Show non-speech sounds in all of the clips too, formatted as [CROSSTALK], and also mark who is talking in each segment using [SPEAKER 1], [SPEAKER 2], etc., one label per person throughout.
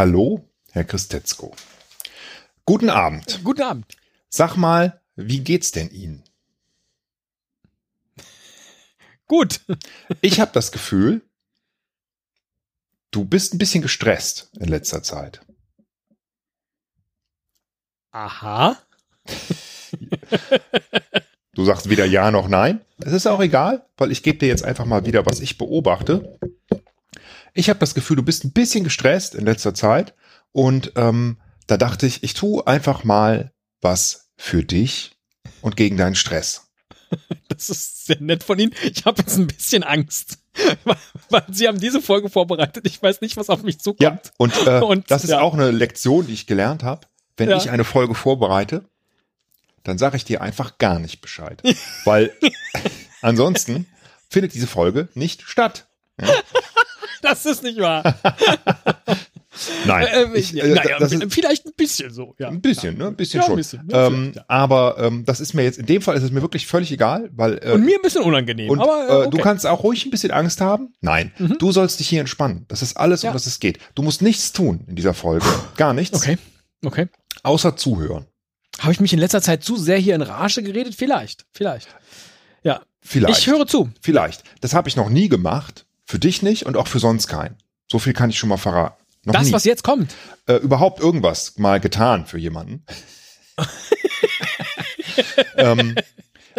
[SPEAKER 1] Hallo, Herr
[SPEAKER 2] Christetzko. Guten Abend.
[SPEAKER 1] Guten Abend.
[SPEAKER 2] Sag mal, wie geht's denn Ihnen?
[SPEAKER 1] Gut.
[SPEAKER 2] Ich habe das Gefühl, du bist ein bisschen gestresst in letzter Zeit.
[SPEAKER 1] Aha.
[SPEAKER 2] Du sagst weder ja noch nein. Es ist auch egal, weil ich gebe dir jetzt einfach mal wieder, was ich beobachte. Ich habe das Gefühl, du bist ein bisschen gestresst in letzter Zeit und ähm, da dachte ich, ich tue einfach mal was für dich und gegen deinen Stress. [LAUGHS]
[SPEAKER 1] Das ist sehr nett von Ihnen. Ich habe jetzt ein bisschen Angst, [LAUGHS] weil Sie haben diese Folge vorbereitet. Ich weiß nicht, was auf mich zukommt.
[SPEAKER 2] Ja, und, äh, [LAUGHS]
[SPEAKER 1] Und,
[SPEAKER 2] das ist
[SPEAKER 1] ja.
[SPEAKER 2] auch eine Lektion, die ich gelernt habe. Wenn
[SPEAKER 1] Ja.
[SPEAKER 2] ich eine Folge vorbereite, dann sage ich dir einfach gar nicht Bescheid. Weil ansonsten findet diese Folge nicht statt. [LAUGHS]
[SPEAKER 1] Das ist nicht wahr. [LAUGHS]
[SPEAKER 2] Nein,
[SPEAKER 1] Äh,
[SPEAKER 2] ich,
[SPEAKER 1] ja,
[SPEAKER 2] äh,
[SPEAKER 1] naja,
[SPEAKER 2] ist
[SPEAKER 1] vielleicht ein bisschen so. Ja.
[SPEAKER 2] ein bisschen, ne? Ein bisschen
[SPEAKER 1] Ja, ein
[SPEAKER 2] schon.
[SPEAKER 1] bisschen, ja,
[SPEAKER 2] ähm,
[SPEAKER 1] ja.
[SPEAKER 2] Aber ähm, das ist mir jetzt, in dem Fall ist es mir wirklich völlig egal, weil äh,
[SPEAKER 1] Und mir ein bisschen unangenehm.
[SPEAKER 2] und,
[SPEAKER 1] aber äh,
[SPEAKER 2] äh,
[SPEAKER 1] okay. Mhm.
[SPEAKER 2] du kannst auch ruhig ein bisschen Angst haben. Nein, du sollst dich hier entspannen. Das ist alles, um das es geht. Du musst nichts tun in dieser Folge. Gar nichts.
[SPEAKER 1] Okay. Okay.
[SPEAKER 2] Außer zuhören.
[SPEAKER 1] Habe ich mich in letzter Zeit zu sehr hier in Rage geredet? Vielleicht. Vielleicht. Ja.
[SPEAKER 2] Vielleicht.
[SPEAKER 1] Ich höre zu.
[SPEAKER 2] Vielleicht. Das habe ich noch nie gemacht. Für dich nicht und auch für sonst keinen. So viel kann ich schon mal verraten. Noch
[SPEAKER 1] Das,
[SPEAKER 2] nie.
[SPEAKER 1] was jetzt kommt.
[SPEAKER 2] äh, überhaupt irgendwas mal getan für jemanden. [LAUGHS] ähm,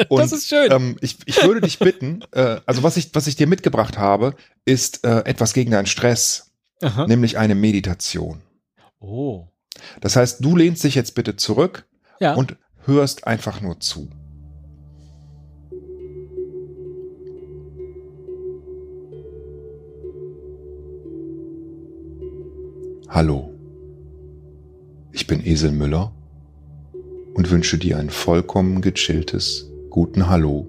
[SPEAKER 2] und,
[SPEAKER 1] Das ist schön.
[SPEAKER 2] Ähm, ich, ich würde dich bitten, äh, also was ich, was ich dir mitgebracht habe, ist äh, etwas gegen deinen Stress,
[SPEAKER 1] Aha.
[SPEAKER 2] nämlich eine Meditation.
[SPEAKER 1] Oh.
[SPEAKER 2] Das heißt, du lehnst dich jetzt bitte zurück
[SPEAKER 1] Ja.
[SPEAKER 2] und hörst einfach nur zu. Hallo, ich bin Esel Müller und wünsche dir ein vollkommen gechilltes, guten Hallo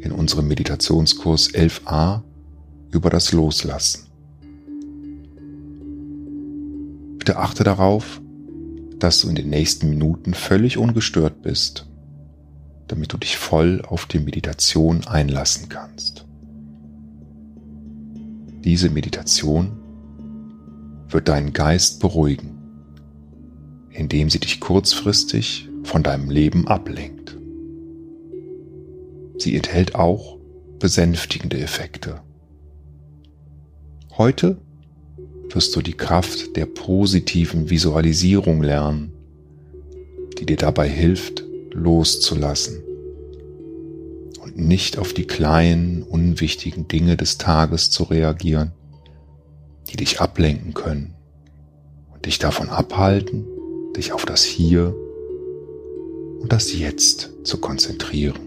[SPEAKER 2] in unserem Meditationskurs 11a über das Loslassen. Bitte achte darauf, dass du in den nächsten Minuten völlig ungestört bist, damit du dich voll auf die Meditation einlassen kannst. Diese Meditation wird deinen Geist beruhigen, indem sie dich kurzfristig von deinem Leben ablenkt. Sie enthält auch besänftigende Effekte. Heute wirst du die Kraft der positiven Visualisierung lernen, die dir dabei hilft, loszulassen und nicht auf die kleinen, unwichtigen Dinge des Tages zu reagieren, die dich ablenken können und dich davon abhalten, dich auf das Hier und das Jetzt zu konzentrieren.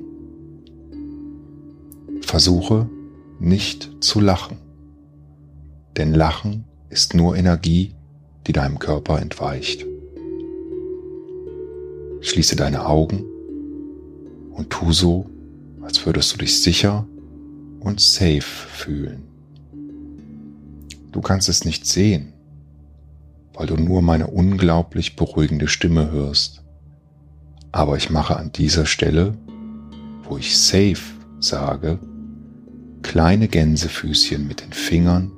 [SPEAKER 2] Versuche nicht zu lachen, denn Lachen ist nur Energie, die deinem Körper entweicht. Schließe deine Augen und tu so, als würdest du dich sicher und safe fühlen. Du kannst es nicht sehen, weil du nur meine unglaublich beruhigende Stimme hörst. Aber ich mache an dieser Stelle, wo ich safe sage, kleine Gänsefüßchen mit den Fingern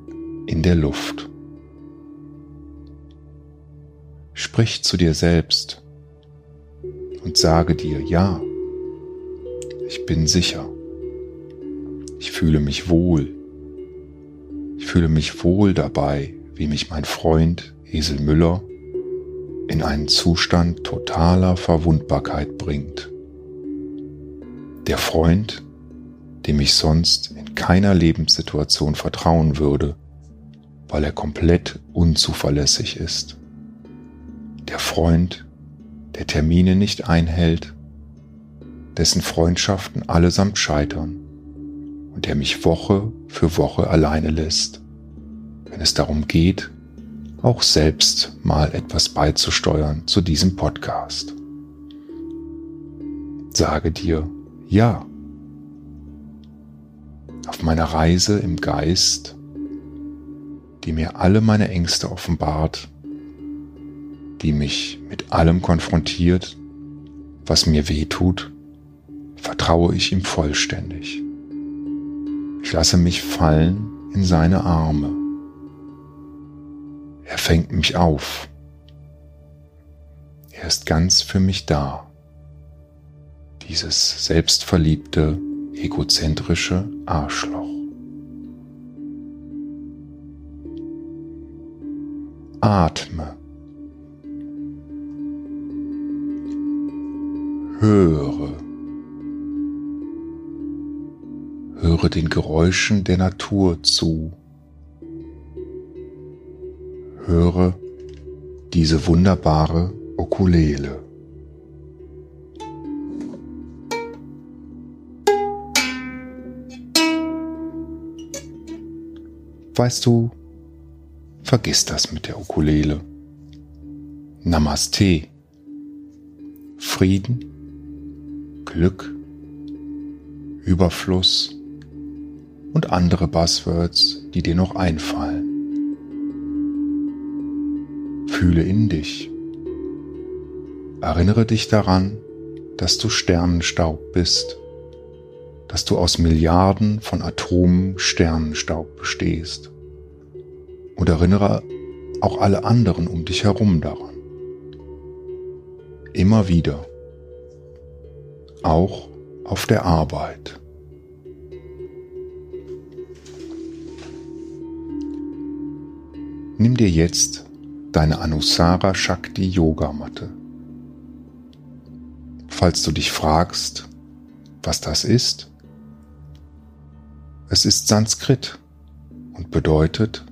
[SPEAKER 2] in der Luft. Sprich zu dir selbst und sage dir, ja, ich bin sicher. Ich fühle mich wohl. Ich fühle mich wohl dabei, wie mich mein Freund Esel Müller in einen Zustand totaler Verwundbarkeit bringt. Der Freund, dem ich sonst in keiner Lebenssituation vertrauen würde, weil er komplett unzuverlässig ist. Der Freund, der Termine nicht einhält, dessen Freundschaften allesamt scheitern und der mich Woche für Woche alleine lässt, wenn es darum geht, auch selbst mal etwas beizusteuern zu diesem Podcast. Sage dir ja. Auf meiner Reise im Geist, die mir alle meine Ängste offenbart, die mich mit allem konfrontiert, was mir weh tut, vertraue ich ihm vollständig. Ich lasse mich fallen in seine Arme. Er fängt mich auf. Er ist ganz für mich da. Dieses selbstverliebte, egozentrische Arschloch. Atme. Höre. Höre den Geräuschen der Natur zu. Höre diese wunderbare Ukulele. Weißt du, vergiss das mit der Ukulele. Namaste. Frieden, Glück, Überfluss und andere Buzzwords, die dir noch einfallen. Fühle in dich. Erinnere dich daran, dass du Sternenstaub bist, dass du aus Milliarden von Atomen Sternenstaub bestehst. Und erinnere auch alle anderen um dich herum daran. Immer wieder. Auch auf der Arbeit. Nimm dir jetzt deine Anusara Shakti Yogamatte. Falls du dich fragst, was das ist, es ist Sanskrit und bedeutet,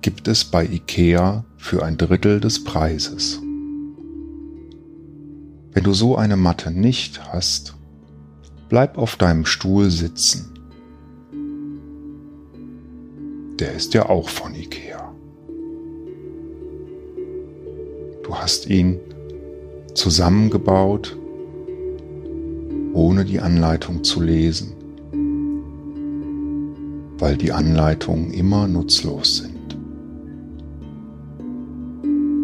[SPEAKER 2] gibt es bei IKEA für ein Drittel des Preises. Wenn du so eine Matte nicht hast, bleib auf deinem Stuhl sitzen. Der ist ja auch von IKEA. Du hast ihn zusammengebaut, ohne die Anleitung zu lesen, weil die Anleitungen immer nutzlos sind.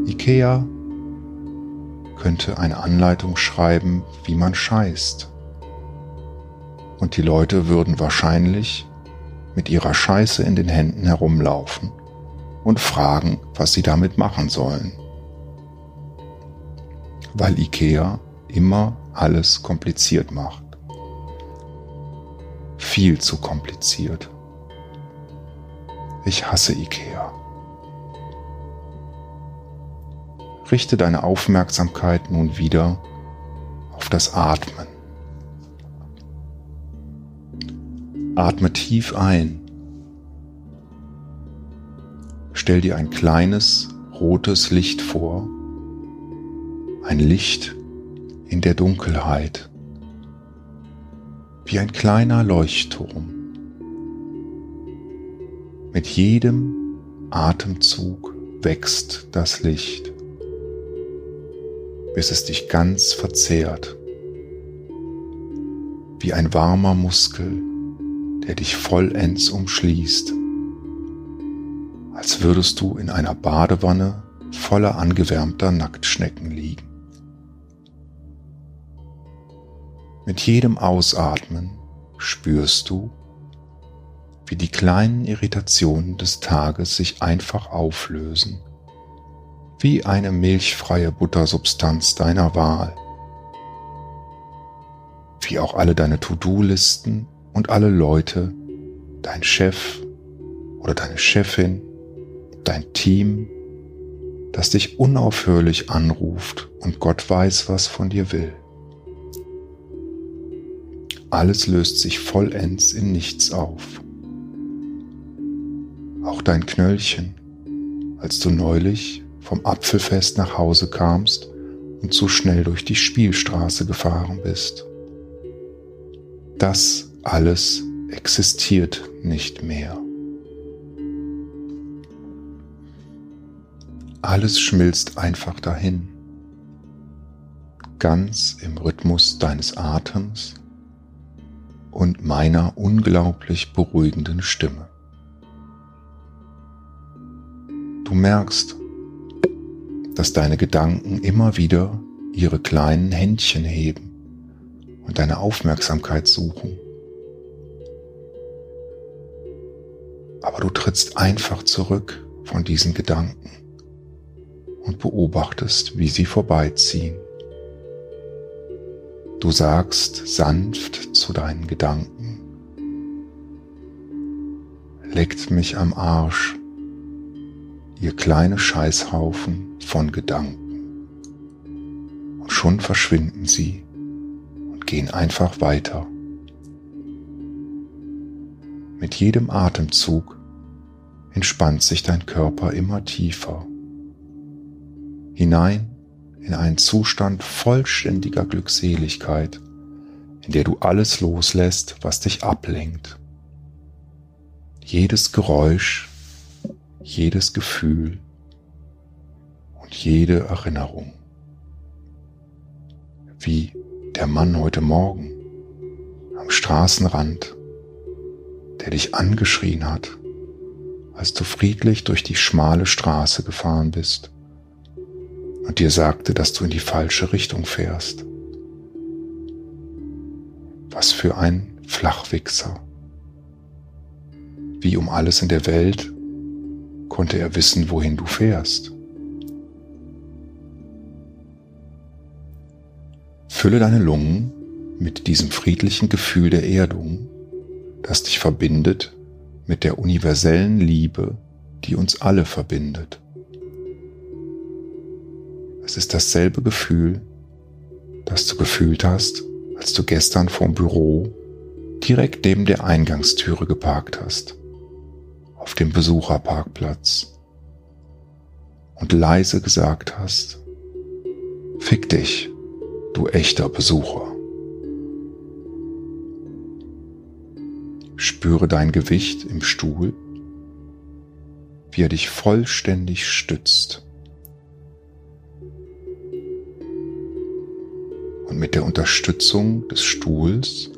[SPEAKER 2] IKEA könnte eine Anleitung schreiben, wie man scheißt. Und die Leute würden wahrscheinlich mit ihrer Scheiße in den Händen herumlaufen und fragen, was sie damit machen sollen. Weil IKEA immer alles kompliziert macht. Viel zu kompliziert. Ich hasse IKEA. Richte deine Aufmerksamkeit nun wieder auf das Atmen. Atme tief ein. Stell dir ein kleines rotes Licht vor. Ein Licht in der Dunkelheit. Wie ein kleiner Leuchtturm. Mit jedem Atemzug wächst das Licht bis es dich ganz verzehrt, wie ein warmer Muskel, der dich vollends umschließt, als würdest du in einer Badewanne voller angewärmter Nacktschnecken liegen. Mit jedem Ausatmen spürst du, wie die kleinen Irritationen des Tages sich einfach auflösen wie eine milchfreie Buttersubstanz deiner Wahl. Wie auch alle deine To-Do-Listen und alle Leute, dein Chef oder deine Chefin, dein Team, das dich unaufhörlich anruft und Gott weiß, was von dir will. Alles löst sich vollends in nichts auf. Auch dein Knöllchen, als du neulich vom Apfelfest nach Hause kamst und zu schnell durch die Spielstraße gefahren bist. Das alles existiert nicht mehr. Alles schmilzt einfach dahin, ganz im Rhythmus deines Atems und meiner unglaublich beruhigenden Stimme. Du merkst, dass deine Gedanken immer wieder ihre kleinen Händchen heben und deine Aufmerksamkeit suchen. Aber du trittst einfach zurück von diesen Gedanken und beobachtest, wie sie vorbeiziehen. Du sagst sanft zu deinen Gedanken, leckt mich am Arsch, ihr kleine Scheißhaufen von Gedanken. Und schon verschwinden sie und gehen einfach weiter. Mit jedem Atemzug entspannt sich dein Körper immer tiefer hinein in einen Zustand vollständiger Glückseligkeit, in der du alles loslässt, was dich ablenkt. Jedes Geräusch, jedes Gefühl und jede Erinnerung. Wie der Mann heute Morgen am Straßenrand, der dich angeschrien hat, als du friedlich durch die schmale Straße gefahren bist und dir sagte, dass du in die falsche Richtung fährst. Was für ein Flachwichser. Wie um alles in der Welt konnte er wissen, wohin du fährst. Fülle deine Lungen mit diesem friedlichen Gefühl der Erdung, das dich verbindet mit der universellen Liebe, die uns alle verbindet. Es ist dasselbe Gefühl, das du gefühlt hast, als du gestern vorm Büro direkt neben der Eingangstüre geparkt hast, auf dem Besucherparkplatz und leise gesagt hast, Fick dich, du echter Besucher. Spüre dein Gewicht im Stuhl, wie er dich vollständig stützt. und mit der Unterstützung des Stuhls,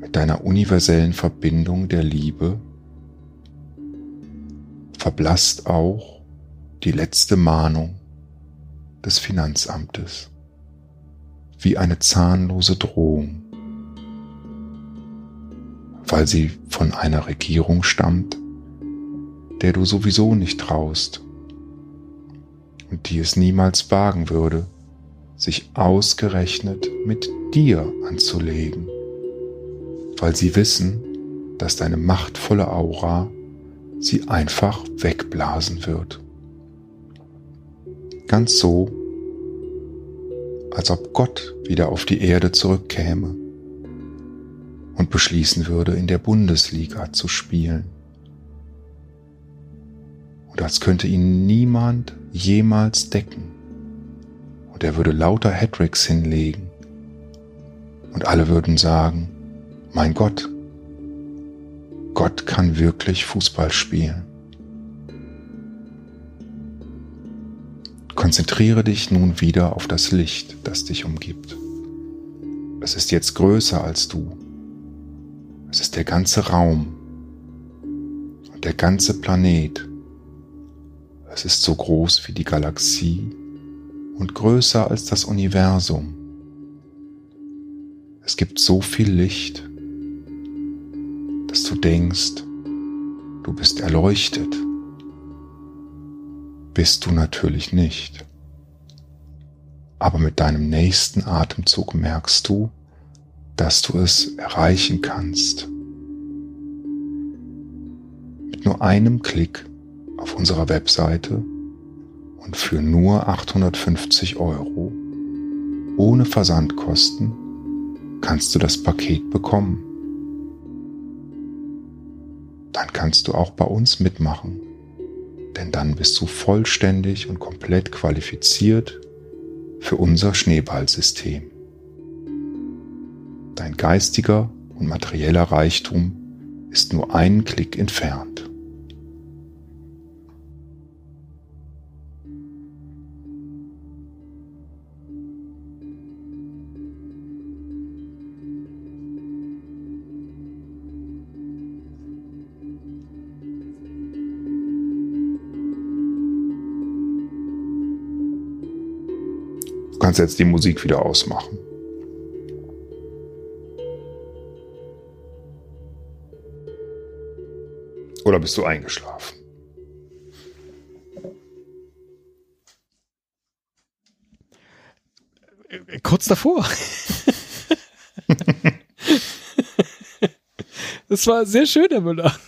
[SPEAKER 2] mit deiner universellen Verbindung der Liebe, verblasst auch die letzte Mahnung des Finanzamtes wie eine zahnlose Drohung, weil sie von einer Regierung stammt, der du sowieso nicht traust und die es niemals wagen würde, sich ausgerechnet mit dir anzulegen, weil sie wissen, dass deine machtvolle Aura sie einfach wegblasen wird. Ganz so, als ob Gott wieder auf die Erde zurückkäme und beschließen würde, in der Bundesliga zu spielen. Und als könnte ihn niemand jemals decken und er würde lauter Hattricks hinlegen und alle würden sagen, mein Gott, Gott kann wirklich Fußball spielen. Konzentriere dich nun wieder auf das Licht, das dich umgibt. Es ist jetzt größer als du. Es ist der ganze Raum und der ganze Planet. Es ist so groß wie die Galaxie und größer als das Universum. Es gibt so viel Licht, dass du denkst, du bist erleuchtet. Bist du natürlich nicht. Aber mit deinem nächsten Atemzug merkst du, dass du es erreichen kannst. Mit nur einem Klick auf unserer Webseite und für nur 850 Euro ohne Versandkosten kannst du das Paket bekommen. Dann kannst du auch bei uns mitmachen, denn dann bist du vollständig und komplett qualifiziert für unser Schneeballsystem. Dein geistiger und materieller Reichtum ist nur einen Klick entfernt. kannst jetzt die Musik wieder ausmachen. Oder bist du eingeschlafen?
[SPEAKER 1] Kurz davor. [LAUGHS] das war sehr schön, Herr Müller.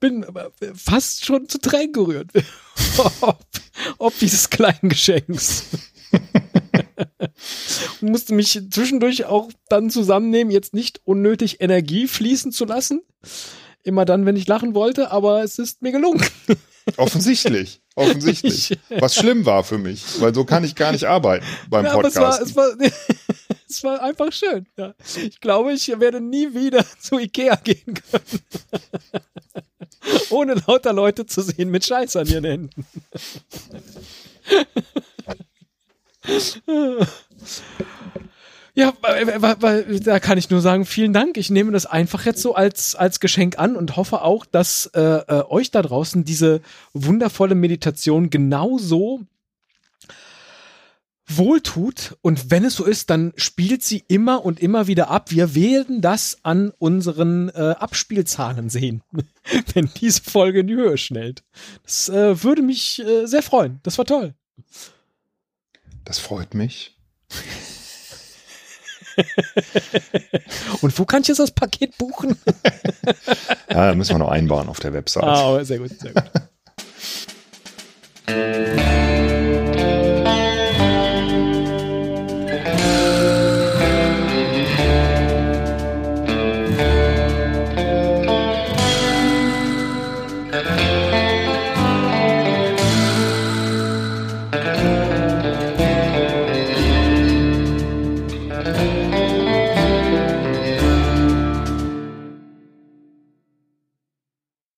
[SPEAKER 1] Bin fast schon zu Tränen gerührt. [LAUGHS] ob, ob dieses kleinen Geschenks. Und [LAUGHS] musste mich zwischendurch auch dann zusammennehmen, jetzt nicht unnötig Energie fließen zu lassen. Immer dann, wenn ich lachen wollte, aber es ist mir gelungen. [LAUGHS]
[SPEAKER 2] Offensichtlich. Offensichtlich. Was schlimm war für mich, weil so kann ich gar nicht arbeiten beim ja, Podcast.
[SPEAKER 1] Es war, es, war, [LAUGHS] es war einfach schön. Ja. Ich glaube, ich werde nie wieder [LAUGHS] zu Ikea gehen können. Ohne lauter Leute zu sehen mit Scheiß an ihren Händen. Ja, weil, weil, da kann ich nur sagen, vielen Dank. Ich nehme das einfach jetzt so als, als Geschenk an und hoffe auch, dass äh, äh, euch da draußen diese wundervolle Meditation genauso wohltut. Und wenn es so ist, dann spielt sie immer und immer wieder ab. Wir werden das an unseren äh, Abspielzahlen sehen, [LAUGHS] wenn diese Folge in die Höhe schnellt. Das äh, würde mich äh, sehr freuen. Das war toll.
[SPEAKER 2] Das freut mich. [LAUGHS] [LAUGHS]
[SPEAKER 1] Und wo kann ich jetzt das Paket buchen? [LAUGHS]
[SPEAKER 2] ja, müssen wir noch einbauen auf der Website.
[SPEAKER 1] Ah, sehr gut, sehr gut. [LAUGHS]